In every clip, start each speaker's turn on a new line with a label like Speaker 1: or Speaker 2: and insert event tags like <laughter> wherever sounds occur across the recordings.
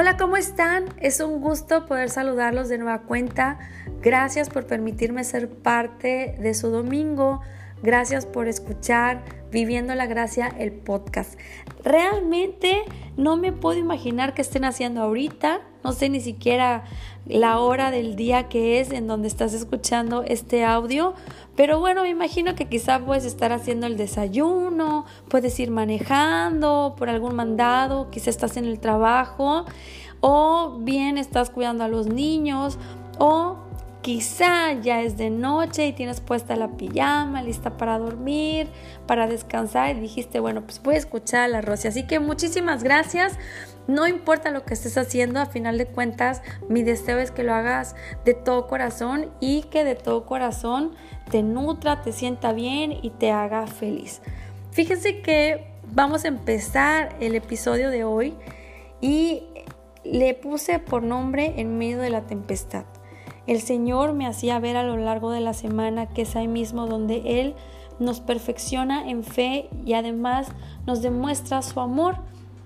Speaker 1: Hola, ¿cómo están? Es un gusto poder saludarlos de nueva cuenta. Gracias por permitirme ser parte de su domingo. Gracias por escuchar Viviendo la Gracia, el podcast. Realmente no me puedo imaginar qué estén haciendo ahorita. No sé ni siquiera la hora del día que es en donde estás escuchando este audio. Pero bueno, me imagino que quizá puedes estar haciendo el desayuno, puedes ir manejando por algún mandado, quizá estás en el trabajo o bien estás cuidando a los niños o quizá ya es de noche y tienes puesta la pijama, lista para dormir, para descansar y dijiste, bueno, pues voy a escuchar a la Rosy. Así que muchísimas gracias. No importa lo que estés haciendo, a final de cuentas, mi deseo es que lo hagas de todo corazón y que de todo corazón te nutra, te sienta bien y te haga feliz. Fíjense que vamos a empezar el episodio de hoy y le puse por nombre en medio de la tempestad. El Señor me hacía ver a lo largo de la semana que es ahí mismo donde Él nos perfecciona en fe y además nos demuestra su amor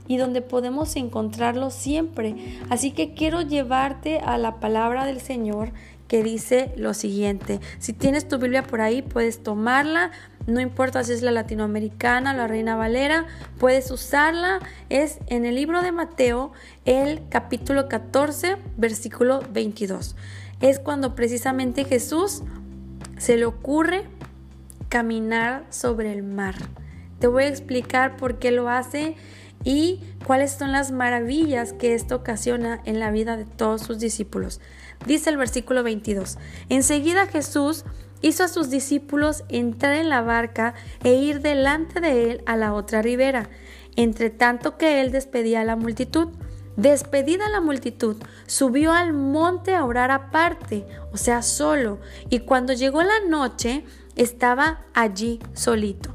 Speaker 1: y donde podemos encontrarlo siempre. Así que quiero llevarte a la palabra del Señor que dice lo siguiente. Si tienes tu Biblia por ahí, puedes tomarla. No importa si es la latinoamericana, la reina valera, puedes usarla. Es en el libro de Mateo, el capítulo 14, versículo 22. Es cuando precisamente Jesús se le ocurre caminar sobre el mar. Te voy a explicar por qué lo hace y cuáles son las maravillas que esto ocasiona en la vida de todos sus discípulos. Dice el versículo 22, enseguida Jesús hizo a sus discípulos entrar en la barca e ir delante de él a la otra ribera, entre tanto que él despedía a la multitud. Despedida la multitud, subió al monte a orar aparte, o sea, solo, y cuando llegó la noche, estaba allí solito.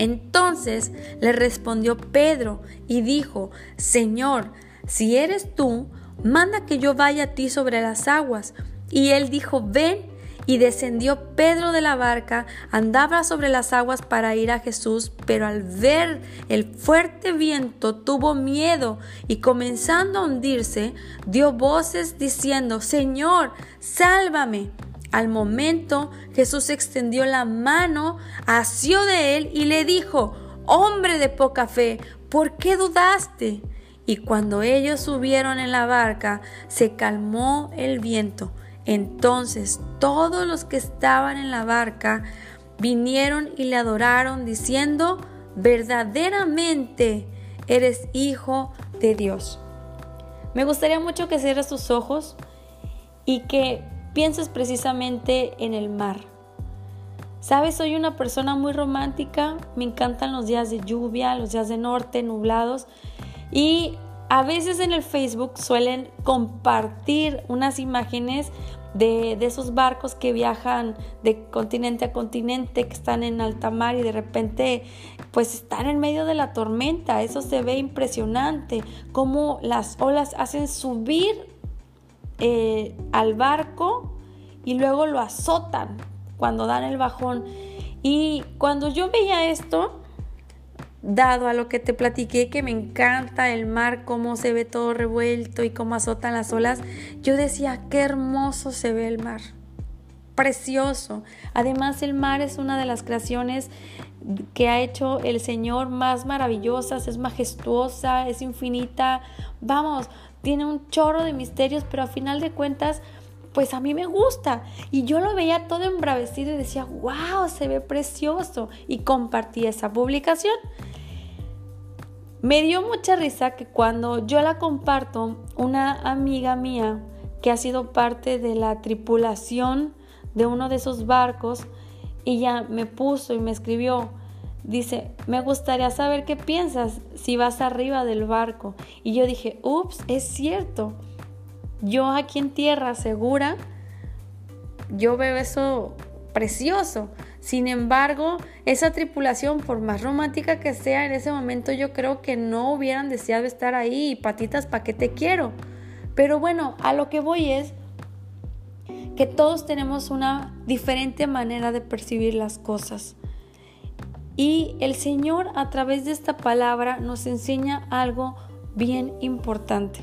Speaker 1: Entonces le respondió Pedro y dijo, Señor, si eres tú, manda que yo vaya a ti sobre las aguas. Y él dijo, ven. Y descendió Pedro de la barca, andaba sobre las aguas para ir a Jesús, pero al ver el fuerte viento tuvo miedo y comenzando a hundirse, dio voces diciendo, Señor, sálvame. Al momento Jesús extendió la mano, asió de él y le dijo, Hombre de poca fe, ¿por qué dudaste? Y cuando ellos subieron en la barca, se calmó el viento. Entonces todos los que estaban en la barca vinieron y le adoraron, diciendo, verdaderamente eres hijo de Dios. Me gustaría mucho que cierres tus ojos y que pienses precisamente en el mar. Sabes, soy una persona muy romántica, me encantan los días de lluvia, los días de norte, nublados y a veces en el Facebook suelen compartir unas imágenes de, de, esos barcos que viajan de continente a continente, que están en alta mar y de repente pues están en medio de la tormenta. Eso se ve impresionante, cómo las olas hacen subir eh, al barco y luego lo azotan cuando dan el bajón. Y cuando yo veía esto, dado a lo que te platiqué, que me encanta el mar, cómo se ve todo revuelto y cómo azotan las olas, yo decía, qué hermoso se ve el mar. Precioso. Además, el mar es una de las creaciones que ha hecho el Señor más maravillosas, es majestuosa, es infinita. Vamos, tiene un chorro de misterios, pero a final de cuentas, pues a mí me gusta. Y yo lo veía todo embravecido y decía, wow, se ve precioso. Y compartí esa publicación. Me dio mucha risa que cuando yo la comparto, una amiga mía que ha sido parte de la tripulación de uno de esos barcos, ella me puso y me escribió, Dice, me gustaría saber qué piensas si vas arriba del barco. Y yo dije, ups, es cierto. Yo aquí en tierra segura, yo veo eso precioso. Sin embargo, esa tripulación, por más romántica que sea en ese momento, yo creo que no hubieran deseado estar ahí. Patitas, ¿para qué te quiero? Pero bueno, a lo que voy es que todos tenemos una diferente manera de percibir las cosas. Y el Señor a través de esta palabra nos enseña algo bien importante.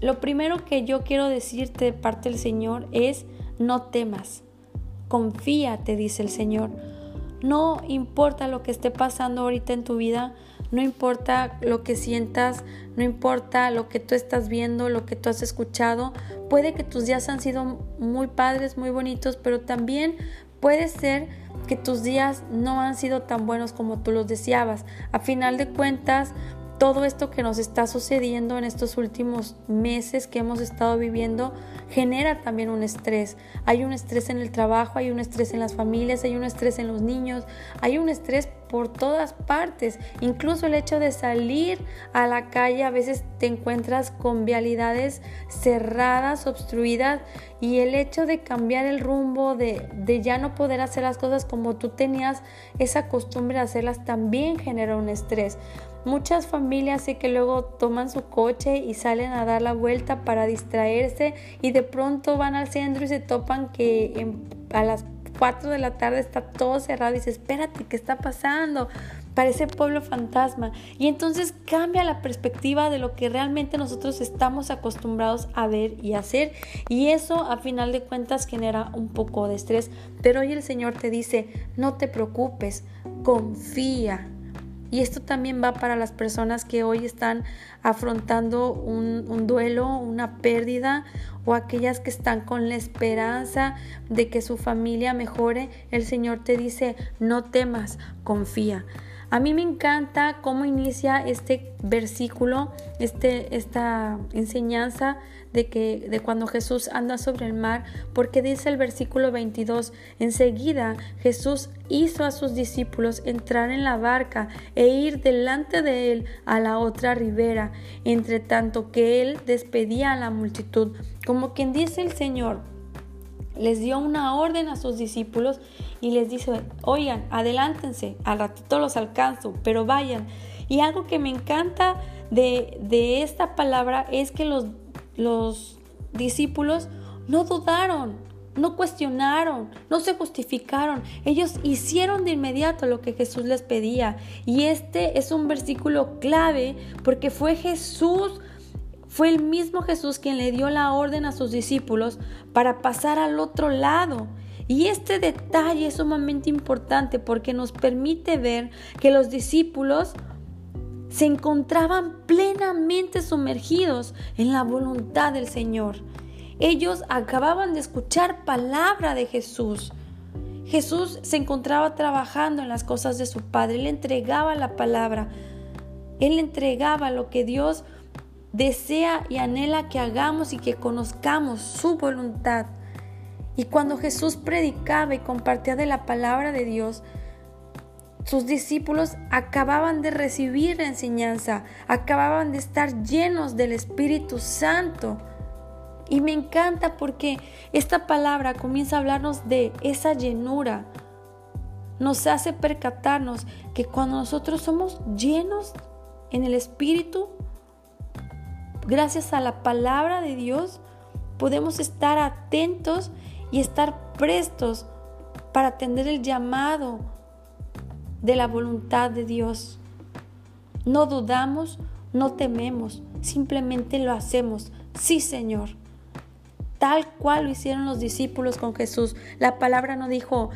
Speaker 1: Lo primero que yo quiero decirte de parte del Señor es no temas. Confía, te dice el Señor. No importa lo que esté pasando ahorita en tu vida, no importa lo que sientas, no importa lo que tú estás viendo, lo que tú has escuchado. Puede que tus días han sido muy padres, muy bonitos, pero también puede ser que tus días no han sido tan buenos como tú los deseabas. A final de cuentas, todo esto que nos está sucediendo en estos últimos meses que hemos estado viviendo genera también un estrés. Hay un estrés en el trabajo, hay un estrés en las familias, hay un estrés en los niños, hay un estrés por todas partes. Incluso el hecho de salir a la calle a veces te encuentras con vialidades cerradas, obstruidas y el hecho de cambiar el rumbo, de, de ya no poder hacer las cosas como tú tenías esa costumbre de hacerlas también genera un estrés. Muchas familias sé que luego toman su coche y salen a dar la vuelta para distraerse y de pronto van al centro y se topan que a las 4 de la tarde está todo cerrado y dice, espérate, ¿qué está pasando? Parece pueblo fantasma. Y entonces cambia la perspectiva de lo que realmente nosotros estamos acostumbrados a ver y hacer. Y eso a final de cuentas genera un poco de estrés. Pero hoy el Señor te dice, no te preocupes, confía y esto también va para las personas que hoy están afrontando un, duelo, una pérdida o aquellas que están con la esperanza de que su familia mejore. El Señor te dice, no temas, confía. A mí me encanta cómo inicia este versículo, este, esta enseñanza de que de cuando Jesús anda sobre el mar, porque dice el versículo 22, enseguida Jesús hizo a sus discípulos entrar en la barca e ir delante de él a la otra ribera, entre tanto que él despedía a la multitud, como quien dice el Señor, les dio una orden a sus discípulos y les dice, oigan, adelántense, al ratito los alcanzo, pero vayan. Y algo que me encanta de, de esta palabra es que los los discípulos no dudaron, no cuestionaron, no se justificaron. Ellos hicieron de inmediato lo que Jesús les pedía. Y este es un versículo clave porque fue Jesús, fue el mismo Jesús quien le dio la orden a sus discípulos para pasar al otro lado. Y este detalle es sumamente importante porque nos permite ver que los discípulos se encontraban plenamente sumergidos en la voluntad del Señor. Ellos acababan de escuchar palabra de Jesús. Jesús se encontraba trabajando en las cosas de su Padre. Él entregaba la palabra. Él entregaba lo que Dios desea y anhela que hagamos y que conozcamos su voluntad. Y cuando Jesús predicaba y compartía de la palabra de Dios, sus discípulos acababan de recibir la enseñanza, acababan de estar llenos del Espíritu Santo. Y me encanta porque esta palabra comienza a hablarnos de esa llenura. Nos hace percatarnos que cuando nosotros somos llenos en el Espíritu, gracias a la palabra de Dios, podemos estar atentos y estar prestos para atender el llamado de la voluntad de Dios. No dudamos, no tememos, simplemente lo hacemos. Sí, Señor. Tal cual lo hicieron los discípulos con Jesús. La palabra no dijo,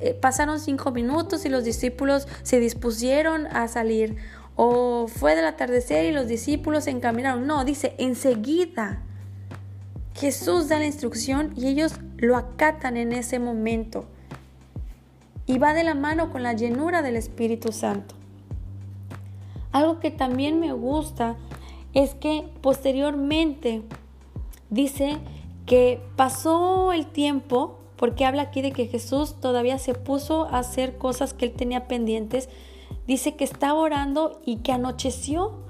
Speaker 1: eh, pasaron cinco minutos y los discípulos se dispusieron a salir. O fue del atardecer y los discípulos se encaminaron. No, dice, enseguida. Jesús da la instrucción y ellos lo acatan en ese momento y va de la mano con la llenura del Espíritu Santo. Algo que también me gusta es que posteriormente dice que pasó el tiempo, porque habla aquí de que Jesús todavía se puso a hacer cosas que él tenía pendientes, dice que estaba orando y que anocheció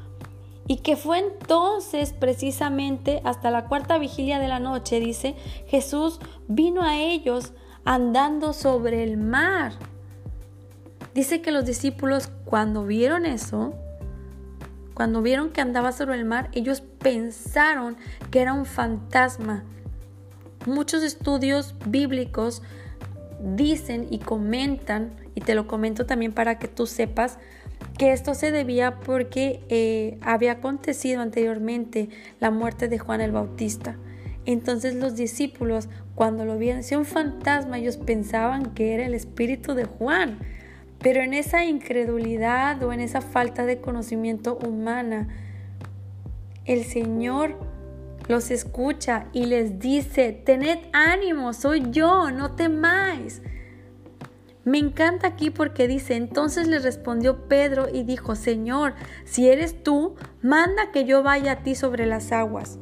Speaker 1: Y que fue entonces precisamente hasta la cuarta vigilia de la noche, dice, Jesús vino a ellos andando sobre el mar. Dice que los discípulos cuando vieron eso, cuando vieron que andaba sobre el mar, ellos pensaron que era un fantasma. Muchos estudios bíblicos dicen y comentan, y te lo comento también para que tú sepas, que esto se debía porque eh, había acontecido anteriormente la muerte de Juan el Bautista. Entonces los discípulos, cuando lo vieron, si un fantasma, ellos pensaban que era el espíritu de Juan. Pero en esa incredulidad o en esa falta de conocimiento humana, el Señor los escucha y les dice, tened ánimo, soy yo, no temáis. Me encanta aquí porque dice, entonces le respondió Pedro y dijo, Señor, si eres tú, manda que yo vaya a ti sobre las aguas.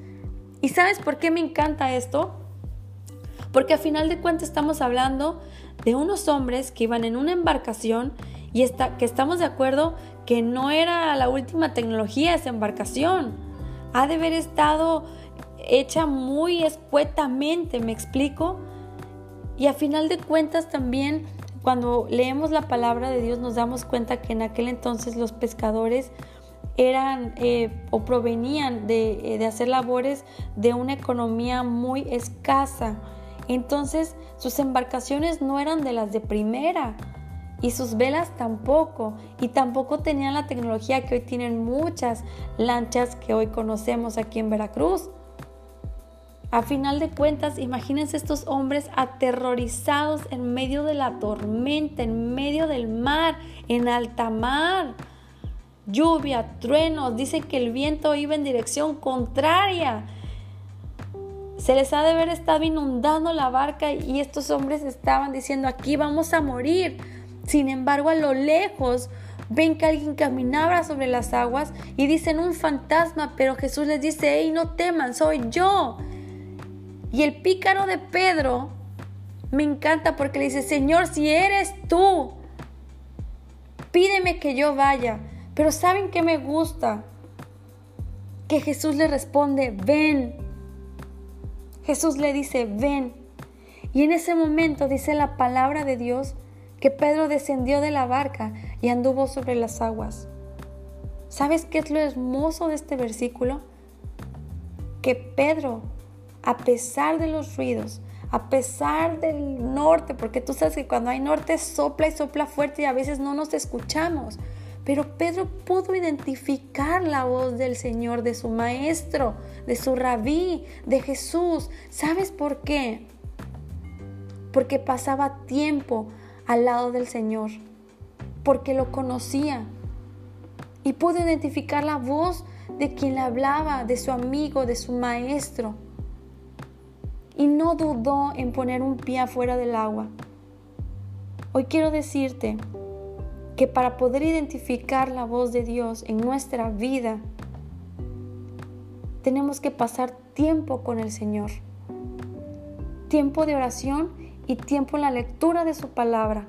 Speaker 1: ¿Y sabes por qué me encanta esto? Porque a final de cuentas estamos hablando de unos hombres que iban en una embarcación y está, que estamos de acuerdo que no era la última tecnología esa embarcación. Ha de haber estado hecha muy escuetamente, ¿me explico? Y a final de cuentas también cuando leemos la palabra de Dios nos damos cuenta que en aquel entonces los pescadores eran eh, o provenían de, eh, de hacer labores de una economía muy escasa. Entonces sus embarcaciones no eran de las de primera y sus velas tampoco y tampoco tenían la tecnología que hoy tienen muchas lanchas que hoy conocemos aquí en Veracruz. A final de cuentas, imagínense estos hombres aterrorizados en medio de la tormenta, en medio del mar, en alta mar. Lluvia, truenos, dicen que el viento iba en dirección contraria. Se les ha de haber estado inundando la barca y estos hombres estaban diciendo, aquí vamos a morir. Sin embargo, a lo lejos ven que alguien caminaba sobre las aguas y dicen un fantasma, pero Jesús les dice, hey, no teman, soy yo. Y el pícaro de Pedro me encanta porque le dice, Señor, si eres tú, pídeme que yo vaya. Pero ¿saben qué me gusta? Que Jesús le responde, ven. Jesús le dice, ven. Y en ese momento dice la palabra de Dios que Pedro descendió de la barca y anduvo sobre las aguas. ¿Sabes qué es lo hermoso de este versículo? Que Pedro a pesar de los ruidos, a pesar del norte, porque tú sabes que cuando hay norte sopla y sopla fuerte y a veces no nos escuchamos. Pero Pedro pudo identificar la voz del Señor, de su maestro, de su rabí, de Jesús. ¿Sabes por qué? Porque pasaba tiempo al lado del Señor, porque lo conocía y pudo identificar la voz de quien le hablaba, de su amigo, de su maestro y no dudó en poner un pie afuera del agua. Hoy quiero decirte que para poder identificar la voz de Dios en nuestra vida, tenemos que pasar tiempo con el Señor. Tiempo de oración y tiempo en la lectura de su palabra.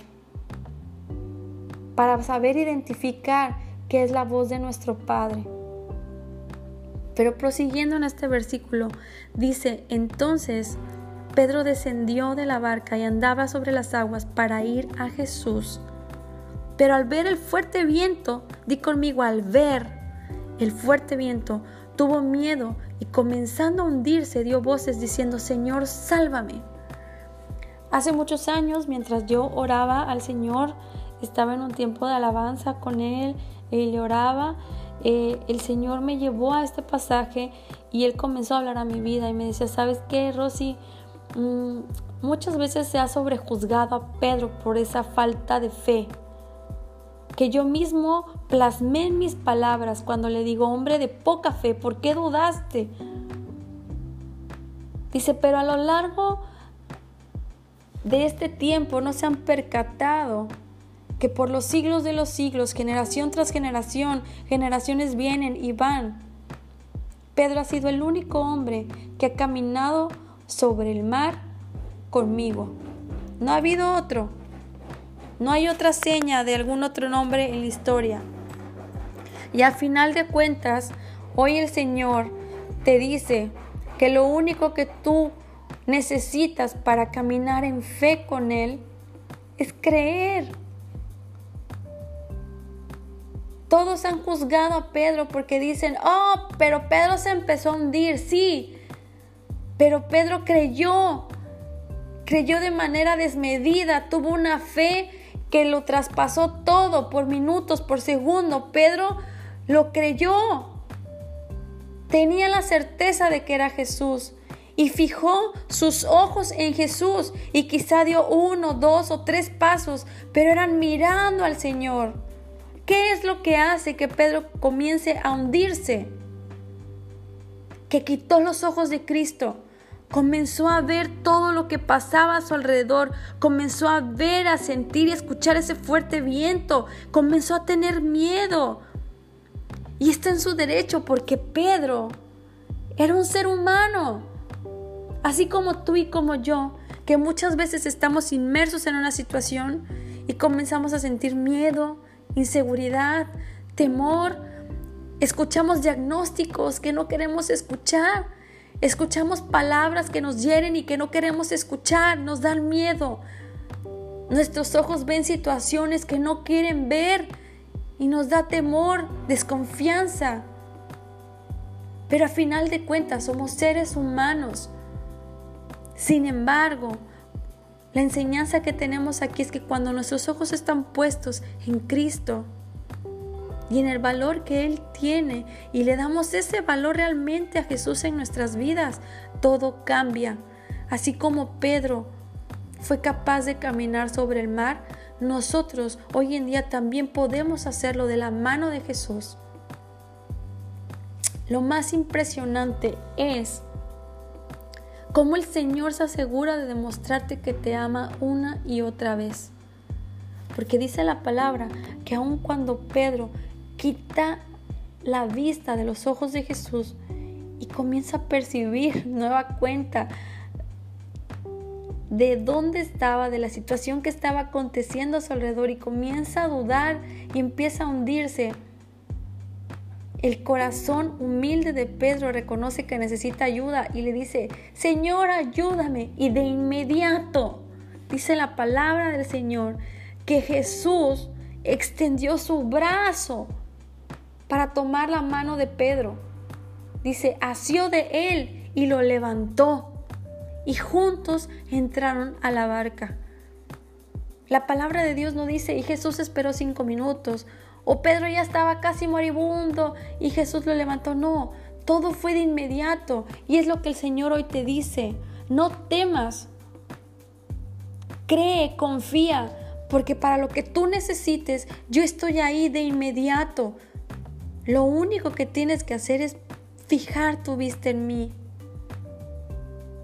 Speaker 1: Para saber identificar qué es la voz de nuestro Padre. Pero prosiguiendo en este versículo, dice, entonces Pedro descendió de la barca y andaba sobre las aguas para ir a Jesús. Pero al ver el fuerte viento, di conmigo, al ver el fuerte viento, tuvo miedo y comenzando a hundirse dio voces diciendo, Señor, sálvame. Hace muchos años, mientras yo oraba al Señor, estaba en un tiempo de alabanza con Él y le oraba eh, el Señor me llevó a este pasaje y Él comenzó a hablar a mi vida y me decía, ¿sabes qué, Rosy? Mm, muchas veces se ha sobrejuzgado a Pedro por esa falta de fe. Que yo mismo plasmé en mis palabras cuando le digo, hombre de poca fe, ¿por qué dudaste? Dice, pero a lo largo de este tiempo no se han percatado que por los siglos de los siglos, generación tras generación, generaciones vienen y van. Pedro ha sido el único hombre que ha caminado sobre el mar conmigo. No ha habido otro. No hay otra seña de algún otro nombre en la historia. Y a final de cuentas, Hoy el Señor te dice que lo único que tú necesitas para caminar en fe con Él es creer. Todos han juzgado a Pedro porque dicen, oh, pero Pedro se empezó a hundir, sí, pero Pedro creyó, creyó de manera desmedida, tuvo una fe que lo traspasó todo por minutos, por segundo. Pedro lo creyó, tenía la certeza de que era Jesús y fijó sus ojos en Jesús y quizá dio uno, dos o tres pasos, pero eran mirando al Señor. ¿Qué es lo que hace que Pedro comience a hundirse? Que quitó los ojos de Cristo. Comenzó a ver todo lo que pasaba a su alrededor, comenzó a ver, a sentir y escuchar ese fuerte viento, comenzó a tener miedo. Y está en su derecho porque Pedro era un ser humano, así como tú y como yo, que muchas veces estamos inmersos en una situación y comenzamos a sentir miedo, inseguridad, temor. Escuchamos diagnósticos que no queremos escuchar. Escuchamos palabras que nos hieren y que no queremos escuchar. Nos dan miedo. Nuestros ojos ven situaciones que no quieren ver y nos da temor, desconfianza. Pero a final de cuentas somos seres humanos. Sin embargo, la enseñanza que tenemos aquí es que cuando nuestros ojos están puestos en Cristo y en el valor que Él tiene y le damos ese valor realmente a Jesús en nuestras vidas, todo cambia. Así como Pedro fue capaz de caminar sobre el mar, nosotros hoy en día también podemos hacerlo de la mano de Jesús. Lo más impresionante es cómo el Señor se asegura de demostrarte que te ama una y otra vez. Porque dice la palabra que aun cuando Pedro quita la vista de los ojos de Jesús y comienza a percibir nueva cuenta de dónde estaba, de la situación que estaba aconteciendo a su alrededor y comienza a dudar y empieza a hundirse, el corazón humilde de Pedro reconoce que necesita ayuda y le dice, Señor, ayúdame. Y de inmediato, dice la palabra del Señor, que Jesús extendió su brazo para tomar la mano de Pedro. Dice, asió de él y lo levantó. Y juntos entraron a la barca. La palabra de Dios no dice, y Jesús esperó cinco minutos o Pedro ya estaba casi moribundo y Jesús lo levantó. No, todo fue de inmediato. Y es lo que el Señor hoy te dice. No temas. Cree, confía, porque para lo que tú necesites, yo estoy ahí de inmediato. Lo único que tienes que hacer es fijar tu vista en mí.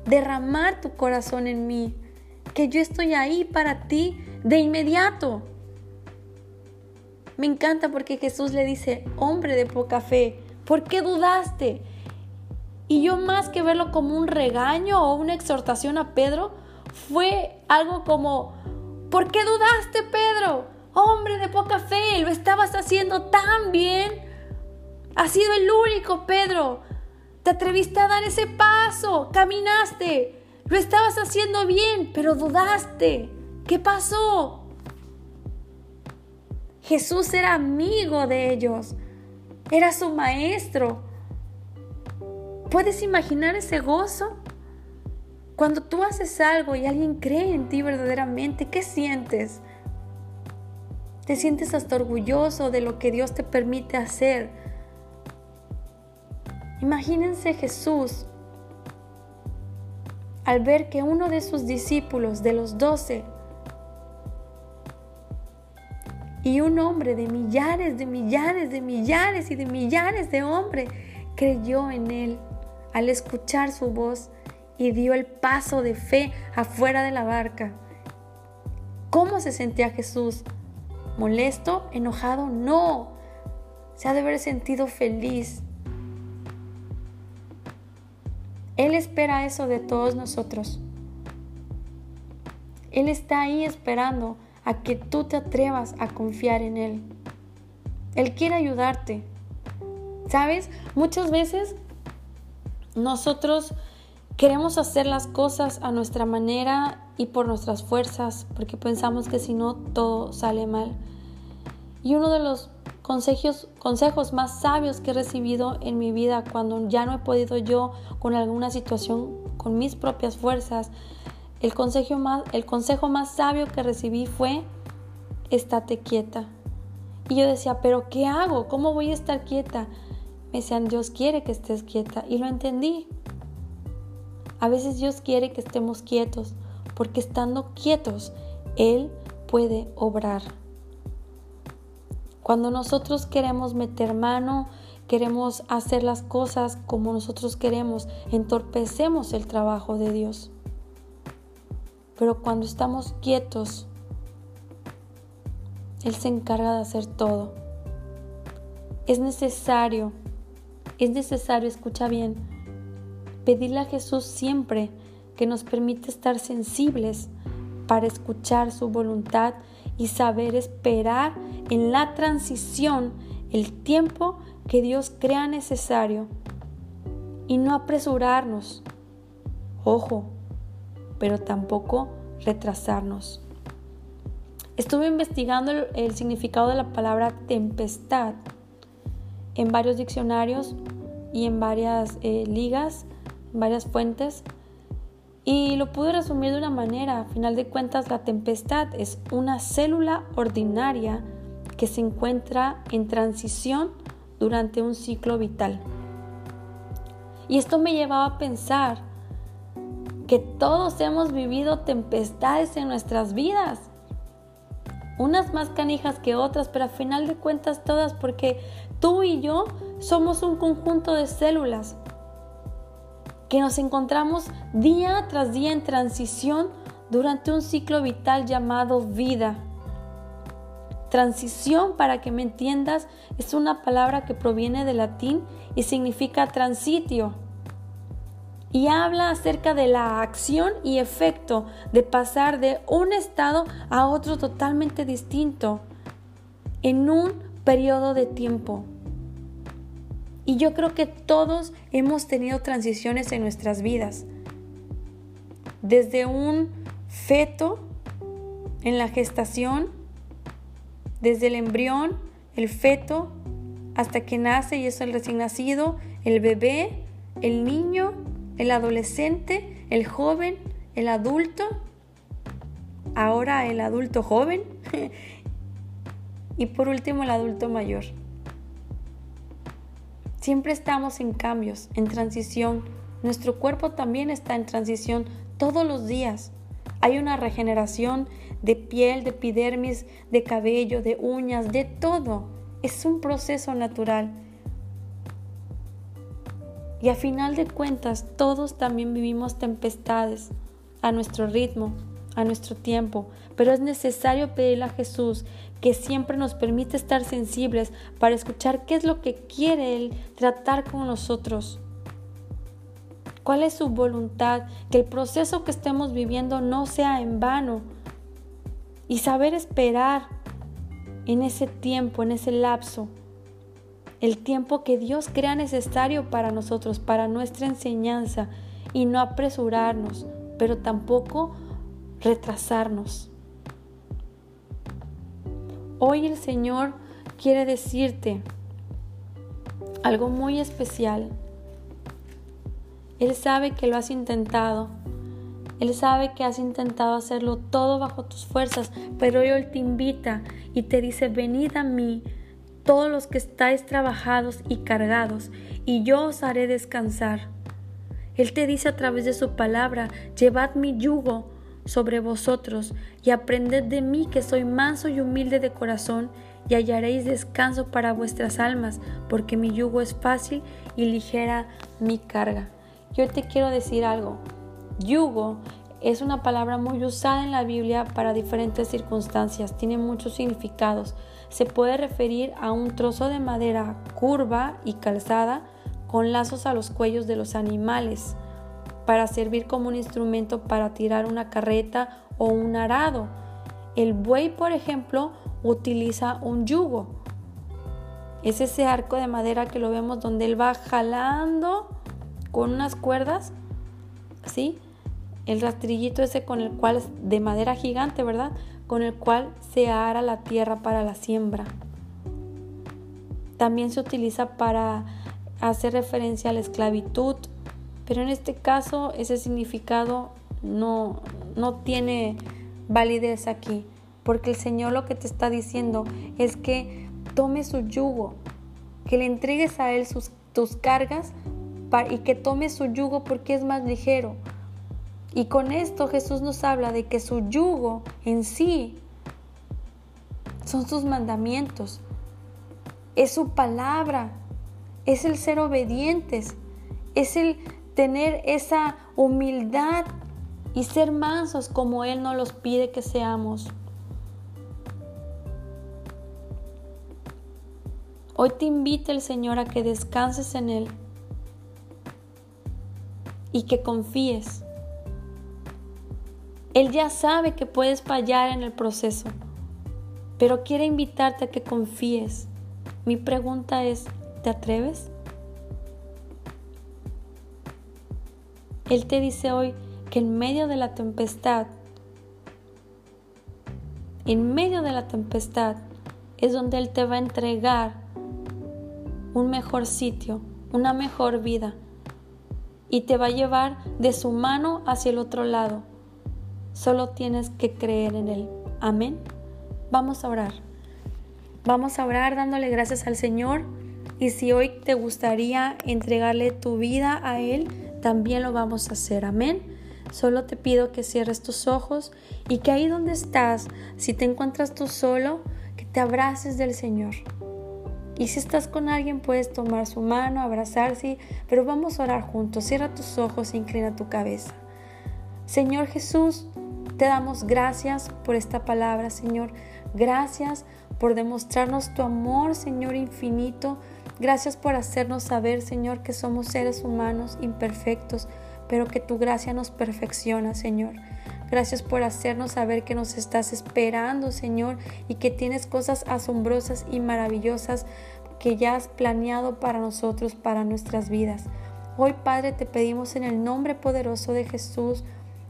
Speaker 1: Derramar tu corazón en mí. Que yo estoy ahí para ti de inmediato. Me encanta porque Jesús le dice, hombre de poca fe, ¿por qué dudaste? Y yo más que verlo como un regaño o una exhortación a Pedro, fue algo como, ¿por qué dudaste, Pedro? Hombre de poca fe, lo estabas haciendo tan bien. Has sido el único, Pedro. Te atreviste a dar ese paso, caminaste, lo estabas haciendo bien, pero dudaste. ¿Qué pasó? Jesús era amigo de ellos, era su maestro. ¿Puedes imaginar ese gozo? Cuando tú haces algo y alguien cree en ti verdaderamente, ¿qué sientes? Te sientes hasta orgulloso de lo que Dios te permite hacer. Imagínense Jesús al ver que uno de sus discípulos, de los doce, Y un hombre de millares, de millares, de millares y de millares de hombres creyó en él al escuchar su voz y dio el paso de fe afuera de la barca. ¿Cómo se sentía Jesús? ¿Molesto? ¿Enojado? No. Se ha de haber sentido feliz. Él espera eso de todos nosotros. Él está ahí esperando a que tú te atrevas a confiar en Él. Él quiere ayudarte. ¿Sabes? Muchas veces nosotros queremos hacer las cosas a nuestra manera y por nuestras fuerzas, porque pensamos que si no todo sale mal. Y uno de los consejos, consejos más sabios que he recibido en mi vida cuando ya no he podido yo con alguna situación con mis propias fuerzas, el consejo más, el consejo más sabio que recibí fue, estate quieta. Y yo decía, pero ¿qué hago? ¿Cómo voy a estar quieta? Me decían, Dios quiere que estés quieta. Y lo entendí. A veces Dios quiere que estemos quietos, porque estando quietos, Él puede obrar. Cuando nosotros queremos meter mano, queremos hacer las cosas como nosotros queremos, entorpecemos el trabajo de Dios. Pero cuando estamos quietos, Él se encarga de hacer todo. Es necesario, es necesario, escucha bien, pedirle a Jesús siempre que nos permite estar sensibles para escuchar su voluntad y saber esperar en la transición el tiempo que Dios crea necesario y no apresurarnos. Ojo, pero tampoco retrasarnos. Estuve investigando el, significado de la palabra tempestad en varios diccionarios y en varias eh, ligas varias fuentes y lo pude resumir de una manera. A final de cuentas, la tempestad es una célula ordinaria que se encuentra en transición durante un ciclo vital. Y esto me llevaba a pensar que todos hemos vivido tempestades en nuestras vidas. Unas más canijas que otras, pero a final de cuentas todas, porque tú y yo somos un conjunto de células que nos encontramos día tras día en transición durante un ciclo vital llamado vida. Transición, para que me entiendas, es una palabra que proviene del latín y significa transitio. Y habla acerca de la acción y efecto de pasar de un estado a otro totalmente distinto en un periodo de tiempo. Y yo creo que todos hemos tenido transiciones en nuestras vidas. Desde un feto en la gestación, desde el embrión, el feto, hasta que nace y es el recién nacido, el bebé, el niño, el adolescente, el joven, el adulto, ahora el adulto joven <laughs> y por último el adulto mayor. Siempre estamos en cambios, en transición. Nuestro cuerpo también está en transición todos los días. Hay una regeneración de piel, de epidermis, de cabello, de uñas, de todo. Es un proceso natural. Y a final de cuentas, todos también vivimos tempestades a nuestro ritmo, a nuestro tiempo, pero es necesario pedirle a Jesús que siempre nos permite estar sensibles para escuchar qué es lo que quiere Él tratar con nosotros. ¿Cuál es su voluntad? Que el proceso que estemos viviendo no sea en vano. Y saber esperar en ese tiempo, en ese lapso. El tiempo que Dios crea necesario para nosotros, para nuestra enseñanza. Y no apresurarnos, pero tampoco retrasarnos. Hoy el Señor quiere decirte algo muy especial. Él sabe que lo has intentado. Él sabe que has intentado hacerlo todo bajo tus fuerzas, pero Él te invita y te dice, venid a mí, todos los que estáis trabajados y cargados, y yo os haré descansar. Él te dice a través de su palabra, llevad mi yugo sobre vosotros y aprended de mí que soy manso y humilde de corazón y hallaréis descanso para vuestras almas, porque mi yugo es fácil y ligera mi carga. Yo te quiero decir algo. Yugo es una palabra muy usada en la Biblia para diferentes circunstancias, tiene muchos significados. Se puede referir a un trozo de madera curva y calzada con lazos a los cuellos de los animales para servir como un instrumento para tirar una carreta o un arado. El buey, por ejemplo, utiliza un yugo. Es ese arco de madera que lo vemos donde él va jalando con unas cuerdas, ¿sí? El rastrillito ese con el cual, de madera gigante, ¿verdad? Con el cual se ara la tierra para la siembra. También se utiliza para hacer referencia a la esclavitud, pero en este caso ese significado no, no tiene validez aquí, porque el Señor lo que te está diciendo es que tome su yugo, que le entregues a Él tus cargas y que tome su yugo porque es más ligero. Y con esto Jesús nos habla de que su yugo en sí son sus mandamientos, es su palabra, es el ser obedientes, es el tener esa humildad y ser mansos como Él nos los pide que seamos. Hoy te invita el Señor a que descanses en Él y que confíes. Él ya sabe que puedes fallar en el proceso, pero quiere invitarte a que confíes. Mi pregunta es, ¿te atreves? Él te dice hoy que en medio de la tempestad, en medio de la tempestad es donde Él te va a entregar un mejor sitio, una mejor vida y te va a llevar de su mano hacia el otro lado. Solo tienes que creer en Él. Amén. Vamos a orar. Vamos a orar dándole gracias al Señor. Y si hoy te gustaría entregarle tu vida a Él, también lo vamos a hacer. Amén. Solo te pido que cierres tus ojos y que ahí donde estás, si te encuentras tú solo, que te abraces del Señor. Y si estás con alguien, puedes tomar su mano, abrazarse, pero vamos a orar juntos. Cierra tus ojos e inclina tu cabeza. Señor Jesús, te damos gracias por esta palabra, Señor. Gracias por demostrarnos tu amor, Señor infinito. Gracias por hacernos saber, Señor, que somos seres humanos imperfectos, pero que tu gracia nos perfecciona, Señor. Gracias por hacernos saber que nos estás esperando, Señor, y que tienes cosas asombrosas y maravillosas que ya has planeado para nosotros, para nuestras vidas. Hoy, Padre, te pedimos en el nombre poderoso de Jesús,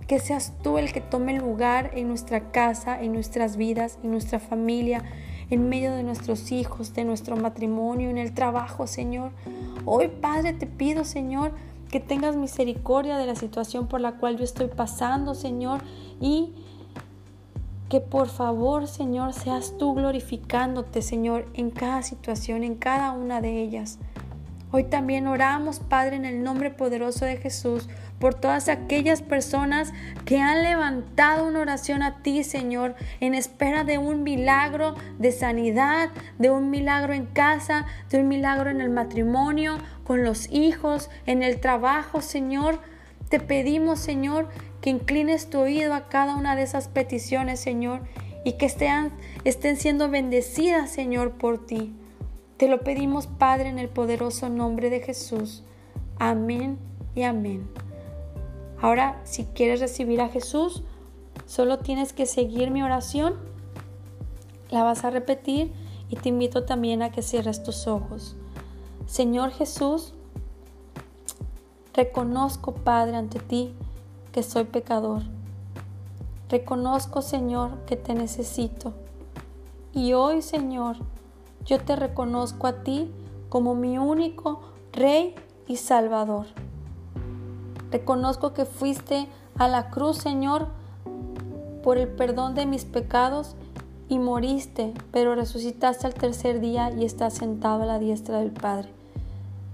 Speaker 1: que seas tú el que tome lugar en nuestra casa, en nuestras vidas, en nuestra familia, en medio de nuestros hijos, de nuestro matrimonio, en el trabajo, Señor. Hoy, Padre, te pido, Señor, que tengas misericordia de la situación por la cual yo estoy pasando, Señor, y que por favor, Señor, seas tú glorificándote, Señor, en cada situación, en cada una de ellas. Hoy también oramos, Padre, en el nombre poderoso de Jesús, por todas aquellas personas que han levantado una oración a ti, Señor, en espera de un milagro de sanidad, de un milagro en casa, de un milagro en el matrimonio, con los hijos, en el trabajo, Señor. Te pedimos, Señor, que inclines tu oído a cada una de esas peticiones, Señor, y que estén, estén siendo bendecidas, Señor, por ti. Te lo pedimos, Padre, en el poderoso nombre de Jesús. Amén y amén. Ahora, si quieres recibir a Jesús, solo tienes que seguir mi oración. La vas a repetir y te invito también a que cierres tus ojos. Señor Jesús, reconozco, Padre, ante ti que soy pecador. Reconozco, Señor, que te necesito. Y hoy, Señor, yo te reconozco a ti como mi único Rey y Salvador. Reconozco que fuiste a la cruz, Señor, por el perdón de mis pecados y moriste, pero resucitaste al tercer día y estás sentado a la diestra del Padre.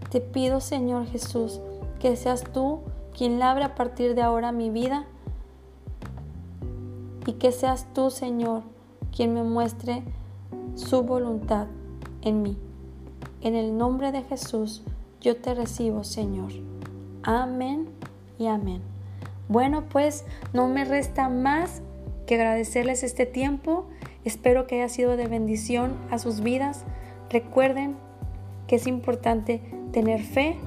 Speaker 1: Te pido, Señor Jesús, que seas tú quien labre a partir de ahora mi vida y que seas tú, Señor, quien me muestre su voluntad en mí. En el nombre de Jesús, yo te recibo, Señor. Amén y amén. Bueno, pues no me resta más que agradecerles este tiempo. Espero que haya sido de bendición a sus vidas. Recuerden que es importante tener fe,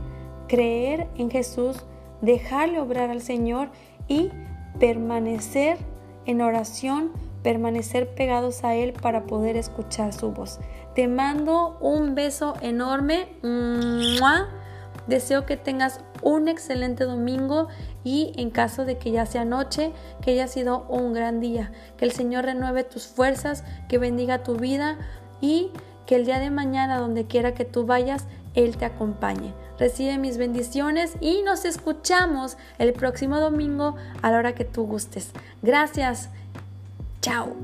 Speaker 1: creer en Jesús, dejarle obrar al Señor y permanecer en oración permanecer pegados a Él para poder escuchar su voz. Te mando un beso enorme. Deseo que tengas un excelente domingo y en caso de que ya sea noche, que haya sido un gran día. Que el Señor renueve tus fuerzas, que bendiga tu vida y que el día de mañana, donde quiera que tú vayas, Él te acompañe. Recibe mis bendiciones y nos escuchamos el próximo domingo a la hora que tú gustes. Gracias. Ciao.